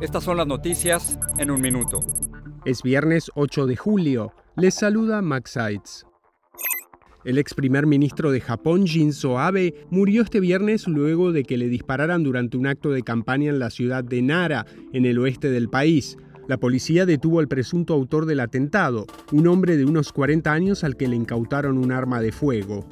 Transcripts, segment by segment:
estas son las noticias en un minuto. Es viernes 8 de julio. Les saluda Max Seitz. El ex primer ministro de Japón, Shinzo Abe, murió este viernes luego de que le dispararan durante un acto de campaña en la ciudad de Nara, en el oeste del país. La policía detuvo al presunto autor del atentado, un hombre de unos 40 años al que le incautaron un arma de fuego.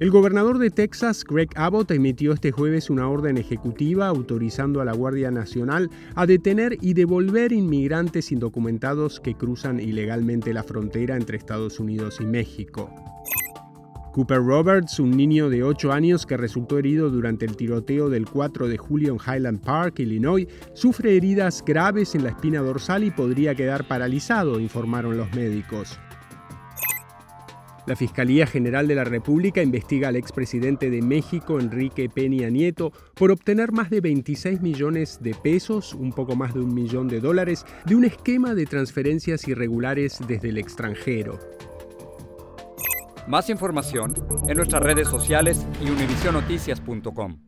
El gobernador de Texas, Greg Abbott, emitió este jueves una orden ejecutiva autorizando a la Guardia Nacional a detener y devolver inmigrantes indocumentados que cruzan ilegalmente la frontera entre Estados Unidos y México. Cooper Roberts, un niño de 8 años que resultó herido durante el tiroteo del 4 de julio en Highland Park, Illinois, sufre heridas graves en la espina dorsal y podría quedar paralizado, informaron los médicos. La Fiscalía General de la República investiga al expresidente de México, Enrique Peña Nieto, por obtener más de 26 millones de pesos, un poco más de un millón de dólares, de un esquema de transferencias irregulares desde el extranjero. Más información en nuestras redes sociales y univisionoticias.com.